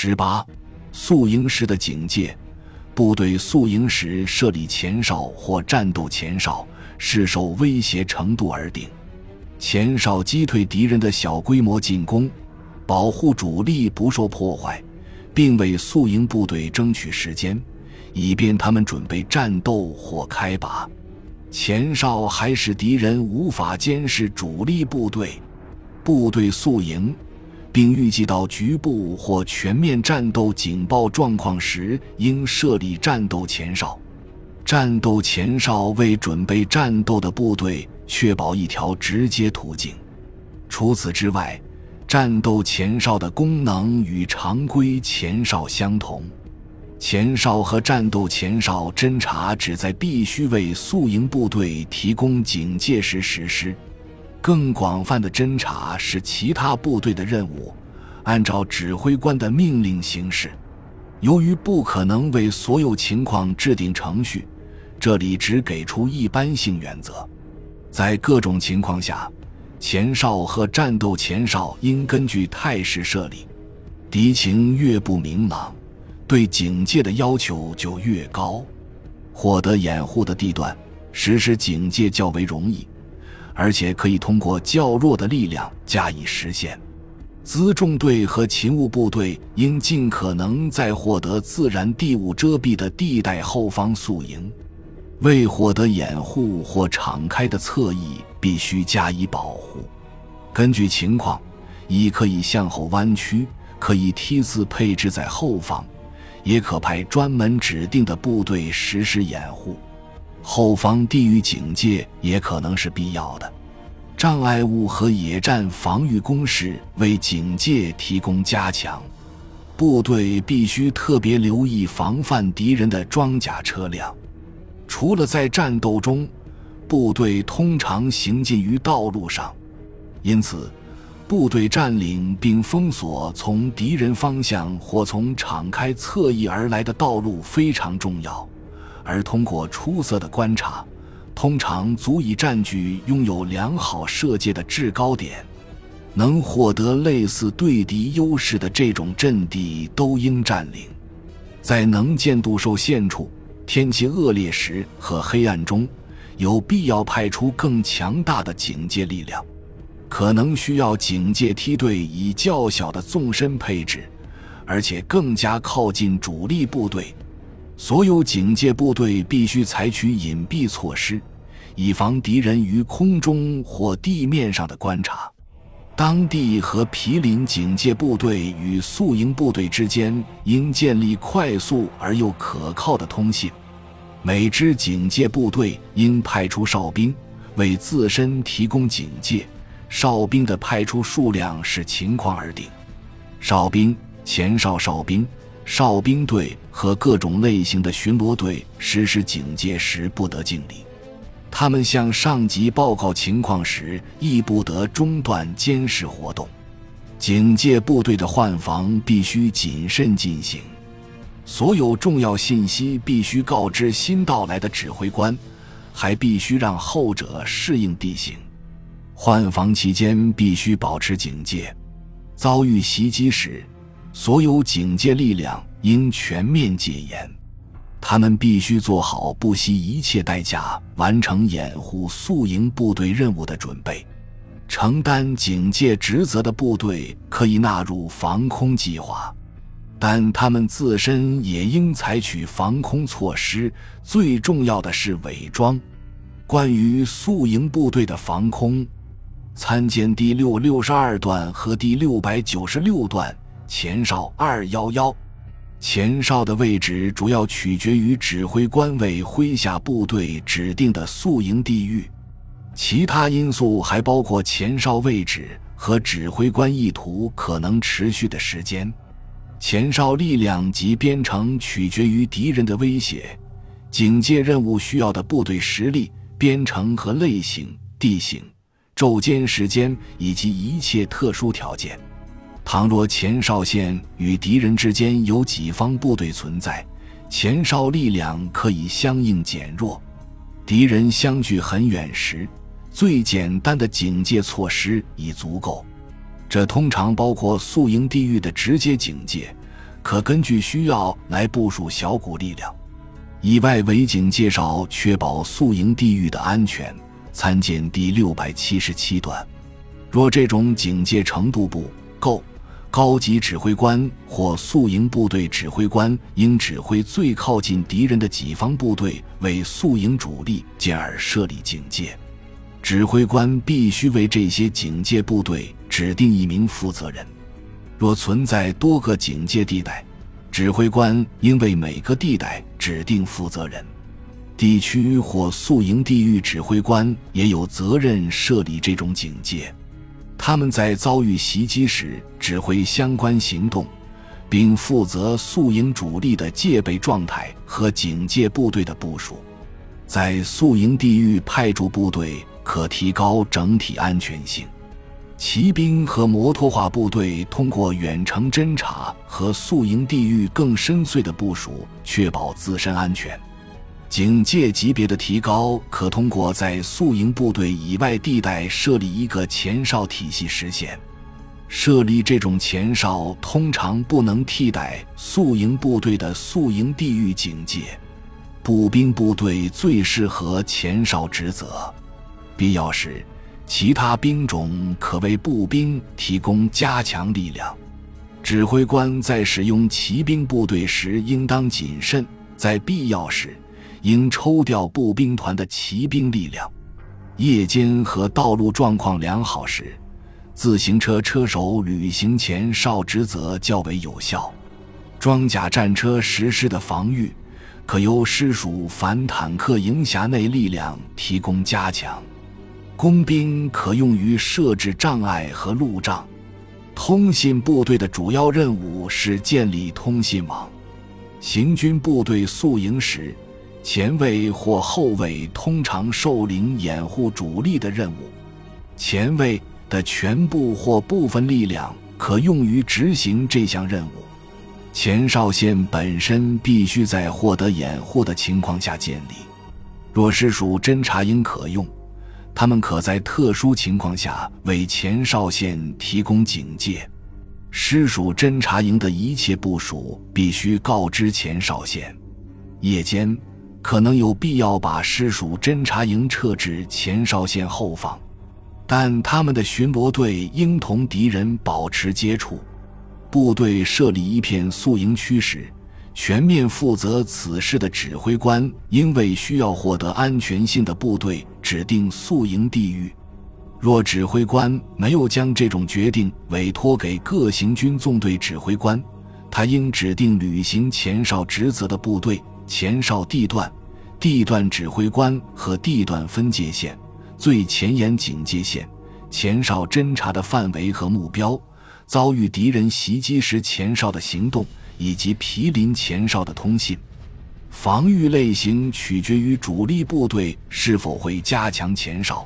十八，宿营时的警戒，部队宿营时设立前哨或战斗前哨，视受威胁程度而定。前哨击退敌人的小规模进攻，保护主力不受破坏，并为宿营部队争取时间，以便他们准备战斗或开拔。前哨还使敌人无法监视主力部队。部队宿营。并预计到局部或全面战斗警报状况时，应设立战斗前哨。战斗前哨为准备战斗的部队确保一条直接途径。除此之外，战斗前哨的功能与常规前哨相同。前哨和战斗前哨侦察只在必须为宿营部队提供警戒时实施。更广泛的侦查是其他部队的任务，按照指挥官的命令行事。由于不可能为所有情况制定程序，这里只给出一般性原则。在各种情况下，前哨和战斗前哨应根据态势设立。敌情越不明朗，对警戒的要求就越高。获得掩护的地段，实施警戒较为容易。而且可以通过较弱的力量加以实现。辎重队和勤务部队应尽可能在获得自然地物遮蔽的地带后方宿营，为获得掩护或敞开的侧翼必须加以保护。根据情况，亦可以向后弯曲，可以梯次配置在后方，也可派专门指定的部队实施掩护。后方地域警戒也可能是必要的，障碍物和野战防御工事为警戒提供加强。部队必须特别留意防范敌人的装甲车辆。除了在战斗中，部队通常行进于道路上，因此，部队占领并封锁从敌人方向或从敞开侧翼而来的道路非常重要。而通过出色的观察，通常足以占据拥有良好射界的制高点，能获得类似对敌优势的这种阵地都应占领。在能见度受限处、天气恶劣时和黑暗中，有必要派出更强大的警戒力量，可能需要警戒梯队以较小的纵深配置，而且更加靠近主力部队。所有警戒部队必须采取隐蔽措施，以防敌人于空中或地面上的观察。当地和毗邻警戒部队与宿营部队之间应建立快速而又可靠的通信。每支警戒部队应派出哨兵为自身提供警戒，哨兵的派出数量视情况而定。哨兵、前哨哨兵。哨兵队和各种类型的巡逻队实施警戒时不得敬礼，他们向上级报告情况时亦不得中断监视活动。警戒部队的换防必须谨慎进行，所有重要信息必须告知新到来的指挥官，还必须让后者适应地形。换防期间必须保持警戒，遭遇袭击时。所有警戒力量应全面戒严，他们必须做好不惜一切代价完成掩护宿营部队任务的准备。承担警戒职责的部队可以纳入防空计划，但他们自身也应采取防空措施。最重要的是伪装。关于宿营部队的防空，参见第六六十二段和第六百九十六段。前哨二幺幺，前哨的位置主要取决于指挥官为麾下部队指定的宿营地域，其他因素还包括前哨位置和指挥官意图可能持续的时间。前哨力量及编程取决于敌人的威胁、警戒任务需要的部队实力、编程和类型、地形、昼间时间以及一切特殊条件。倘若前哨线与敌人之间有己方部队存在，前哨力量可以相应减弱。敌人相距很远时，最简单的警戒措施已足够。这通常包括宿营地域的直接警戒，可根据需要来部署小股力量。以外围警介绍确保宿营地域的安全，参见第六百七十七段。若这种警戒程度不够，高级指挥官或宿营部队指挥官应指挥最靠近敌人的己方部队为宿营主力，进而设立警戒。指挥官必须为这些警戒部队指定一名负责人。若存在多个警戒地带，指挥官应为每个地带指定负责人。地区或宿营地域指挥官也有责任设立这种警戒。他们在遭遇袭击时指挥相关行动，并负责宿营主力的戒备状态和警戒部队的部署。在宿营地域派驻部队可提高整体安全性。骑兵和摩托化部队通过远程侦察和宿营地域更深邃的部署，确保自身安全。警戒级别的提高可通过在宿营部队以外地带设立一个前哨体系实现。设立这种前哨通常不能替代宿营部队的宿营地域警戒。步兵部队最适合前哨职责，必要时。其他兵种可为步兵提供加强力量。指挥官在使用骑兵部队时应当谨慎，在必要时应抽调步兵团的骑兵力量。夜间和道路状况良好时，自行车车手履行前哨职责较为有效。装甲战车实施的防御，可由师属反坦克营辖内力量提供加强。工兵可用于设置障碍和路障。通信部队的主要任务是建立通信网。行军部队宿营时，前卫或后卫通常受领掩护主力的任务。前卫的全部或部分力量可用于执行这项任务。前哨线本身必须在获得掩护的情况下建立。若是属侦察营可用。他们可在特殊情况下为前哨线提供警戒。师属侦察营的一切部署必须告知前哨线。夜间可能有必要把师属侦察营撤至前哨线后方，但他们的巡逻队应同敌人保持接触。部队设立一片宿营区时。全面负责此事的指挥官应为需要获得安全性的部队指定宿营地域。若指挥官没有将这种决定委托给各行军纵队指挥官，他应指定履行前哨职责的部队、前哨地段、地段指挥官和地段分界线、最前沿警戒线、前哨侦察的范围和目标、遭遇敌人袭击时前哨的行动。以及毗邻前哨的通信，防御类型取决于主力部队是否会加强前哨，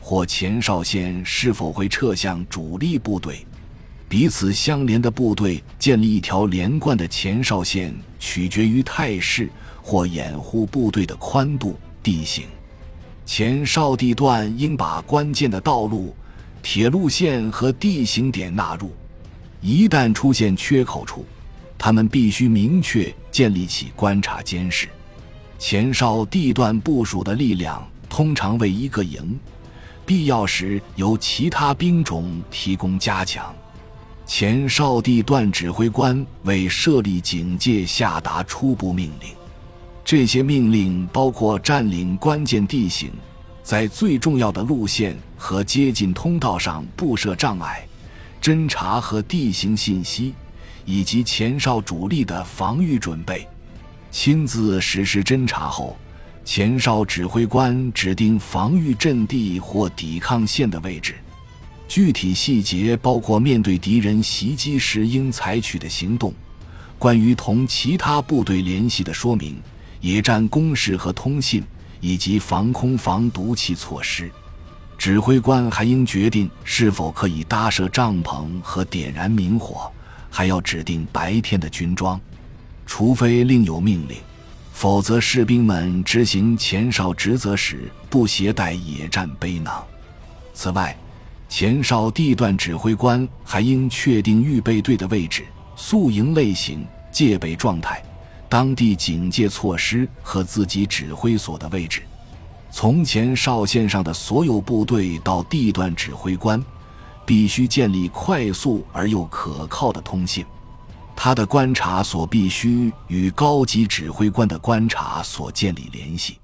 或前哨线是否会撤向主力部队。彼此相连的部队建立一条连贯的前哨线，取决于态势或掩护部队的宽度、地形。前哨地段应把关键的道路、铁路线和地形点纳入，一旦出现缺口处。他们必须明确建立起观察监视、前哨地段部署的力量，通常为一个营，必要时由其他兵种提供加强。前哨地段指挥官为设立警戒下达初步命令，这些命令包括占领关键地形，在最重要的路线和接近通道上布设障碍，侦察和地形信息。以及前哨主力的防御准备，亲自实施侦察后，前哨指挥官指定防御阵地或抵抗线的位置。具体细节包括面对敌人袭击时应采取的行动，关于同其他部队联系的说明，野战工事和通信，以及防空防毒气措施。指挥官还应决定是否可以搭设帐篷和点燃明火。还要指定白天的军装，除非另有命令，否则士兵们执行前哨职责时不携带野战背囊。此外，前哨地段指挥官还应确定预备队的位置、宿营类型、戒备状态、当地警戒措施和自己指挥所的位置。从前哨线上的所有部队到地段指挥官，必须建立快速而又可靠的通信。他的观察所必须与高级指挥官的观察所建立联系。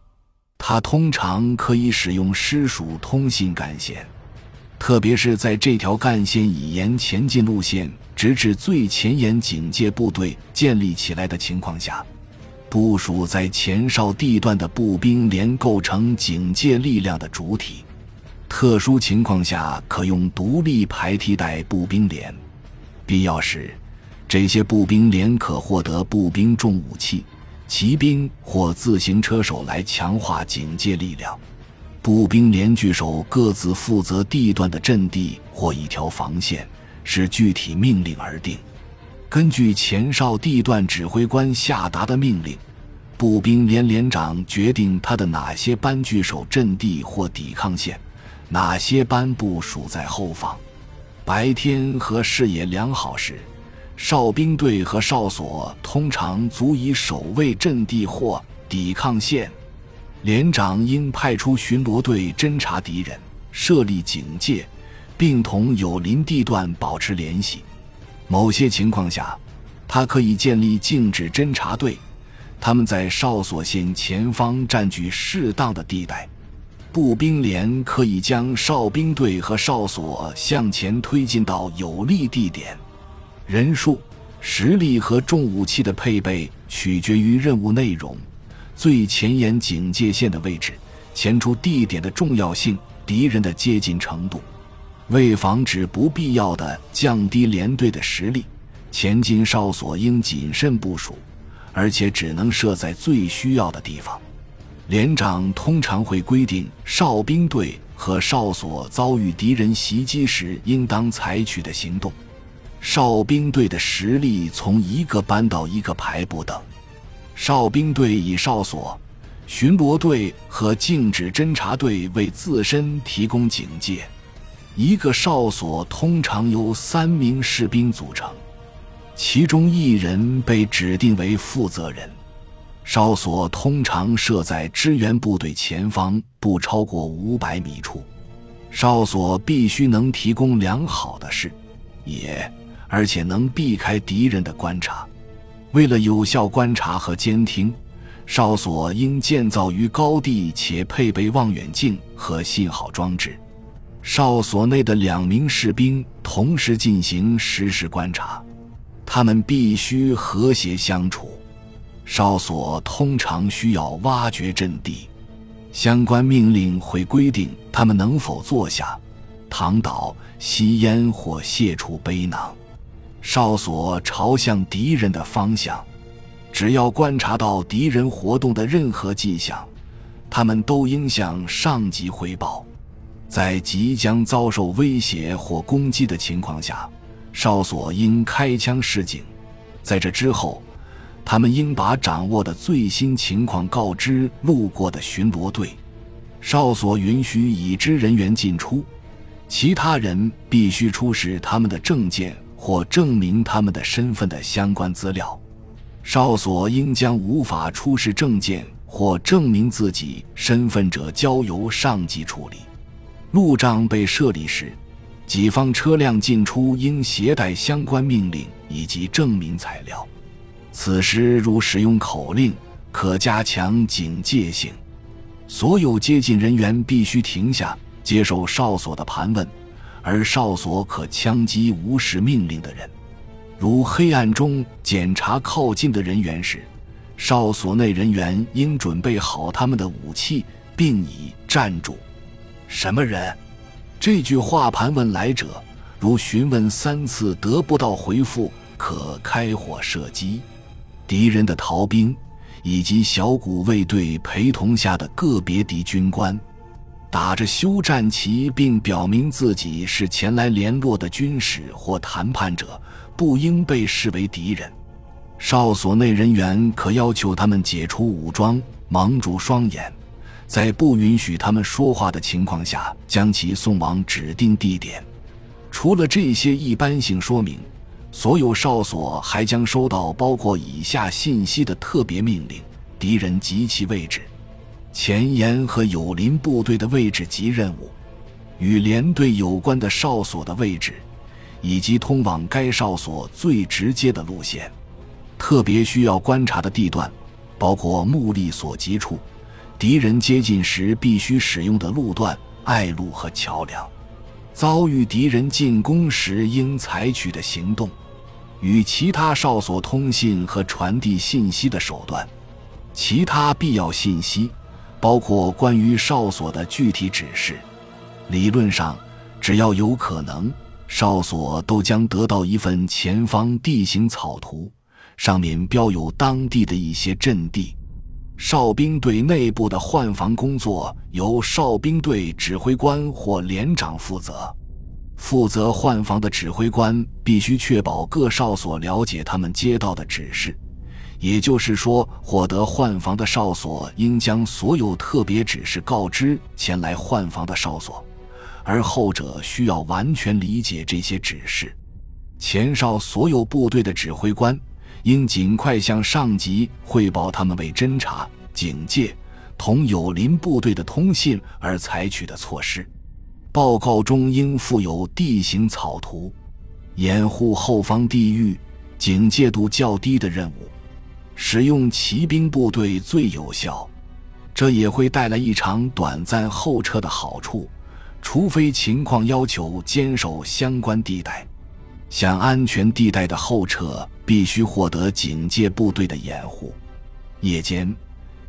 他通常可以使用师属通信干线，特别是在这条干线以沿前进路线直至最前沿警戒部队建立起来的情况下。部署在前哨地段的步兵连构成警戒力量的主体，特殊情况下可用独立排替代步兵连。必要时，这些步兵连可获得步兵重武器、骑兵或自行车手来强化警戒力量。步兵连据守各自负责地段的阵地或一条防线，是具体命令而定。根据前哨地段指挥官下达的命令，步兵连连长决定他的哪些班据守阵地或抵抗线，哪些班部署在后方。白天和视野良好时，哨兵队和哨所通常足以守卫阵地或抵抗线。连长应派出巡逻队侦察敌人，设立警戒，并同有邻地段保持联系。某些情况下，他可以建立静止侦察队，他们在哨所线前方占据适当的地带。步兵连可以将哨兵队和哨所向前推进到有利地点。人数、实力和重武器的配备取决于任务内容、最前沿警戒线的位置、前出地点的重要性、敌人的接近程度。为防止不必要的降低连队的实力，前进哨所应谨慎部署，而且只能设在最需要的地方。连长通常会规定哨兵队和哨所遭遇敌人袭击时应当采取的行动。哨兵队的实力从一个班到一个排不等。哨兵队以哨所、巡逻队和静止侦察队为自身提供警戒。一个哨所通常由三名士兵组成，其中一人被指定为负责人。哨所通常设在支援部队前方不超过五百米处。哨所必须能提供良好的视野，而且能避开敌人的观察。为了有效观察和监听，哨所应建造于高地，且配备望远镜和信号装置。哨所内的两名士兵同时进行实时观察，他们必须和谐相处。哨所通常需要挖掘阵地，相关命令会规定他们能否坐下、躺倒、吸烟或卸除背囊。哨所朝向敌人的方向，只要观察到敌人活动的任何迹象，他们都应向上级汇报。在即将遭受威胁或攻击的情况下，哨所应开枪示警。在这之后，他们应把掌握的最新情况告知路过的巡逻队。哨所允许已知人员进出，其他人必须出示他们的证件或证明他们的身份的相关资料。哨所应将无法出示证件或证明自己身份者交由上级处理。路障被设立时，己方车辆进出应携带相关命令以及证明材料。此时如使用口令，可加强警戒性。所有接近人员必须停下，接受哨所的盘问，而哨所可枪击无视命令的人。如黑暗中检查靠近的人员时，哨所内人员应准备好他们的武器，并已站住。什么人？这句话盘问来者，如询问三次得不到回复，可开火射击。敌人的逃兵，以及小股卫队陪同下的个别敌军官，打着休战旗，并表明自己是前来联络的军使或谈判者，不应被视为敌人。哨所内人员可要求他们解除武装，蒙住双眼。在不允许他们说话的情况下，将其送往指定地点。除了这些一般性说明，所有哨所还将收到包括以下信息的特别命令：敌人及其位置、前沿和友邻部队的位置及任务，与连队有关的哨所的位置，以及通往该哨所最直接的路线。特别需要观察的地段，包括目力所及处、敌人接近时必须使用的路段、隘路和桥梁。遭遇敌人进攻时应采取的行动，与其他哨所通信和传递信息的手段，其他必要信息，包括关于哨所的具体指示。理论上，只要有可能，哨所都将得到一份前方地形草图，上面标有当地的一些阵地。哨兵队内部的换防工作由哨兵队指挥官或连长负责。负责换防的指挥官必须确保各哨所了解他们接到的指示，也就是说，获得换防的哨所应将所有特别指示告知前来换防的哨所，而后者需要完全理解这些指示。前哨所有部队的指挥官。应尽快向上级汇报他们为侦察、警戒同友邻部队的通信而采取的措施。报告中应附有地形草图，掩护后方地域、警戒度较低的任务。使用骑兵部队最有效，这也会带来一场短暂后撤的好处，除非情况要求坚守相关地带。向安全地带的后撤必须获得警戒部队的掩护。夜间，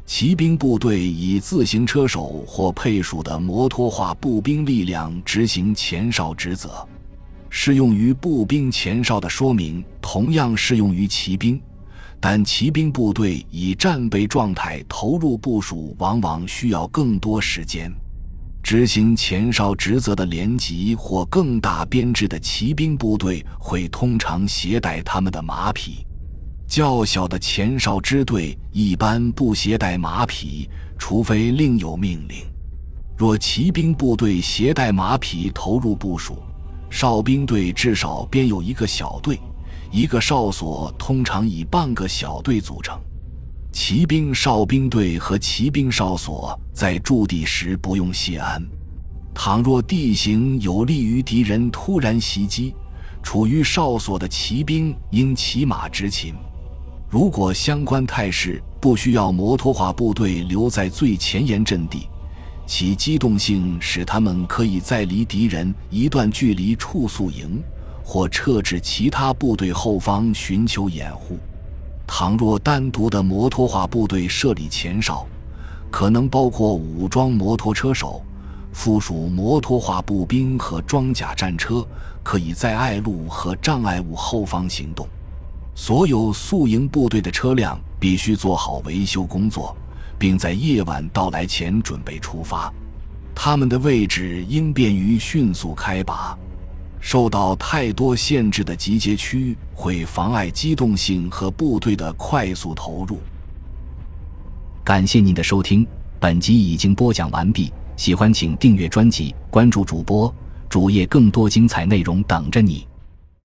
骑兵部队以自行车手或配属的摩托化步兵力量执行前哨职责。适用于步兵前哨的说明同样适用于骑兵，但骑兵部队以战备状态投入部署，往往需要更多时间。执行前哨职责的连级或更大编制的骑兵部队会通常携带他们的马匹，较小的前哨支队一般不携带马匹，除非另有命令。若骑兵部队携带马匹投入部署，哨兵队至少编有一个小队，一个哨所通常以半个小队组成。骑兵哨兵队和骑兵哨所在驻地时不用谢安。倘若地形有利于敌人突然袭击，处于哨所的骑兵应骑马执勤。如果相关态势不需要摩托化部队留在最前沿阵地，其机动性使他们可以在离敌人一段距离处宿营，或撤至其他部队后方寻求掩护。倘若单独的摩托化部队设立前哨，可能包括武装摩托车手、附属摩托化步兵和装甲战车，可以在隘路和障碍物后方行动。所有宿营部队的车辆必须做好维修工作，并在夜晚到来前准备出发。他们的位置应便于迅速开拔。受到太多限制的集结区会妨碍机动性和部队的快速投入。感谢您的收听，本集已经播讲完毕。喜欢请订阅专辑，关注主播主页，更多精彩内容等着你。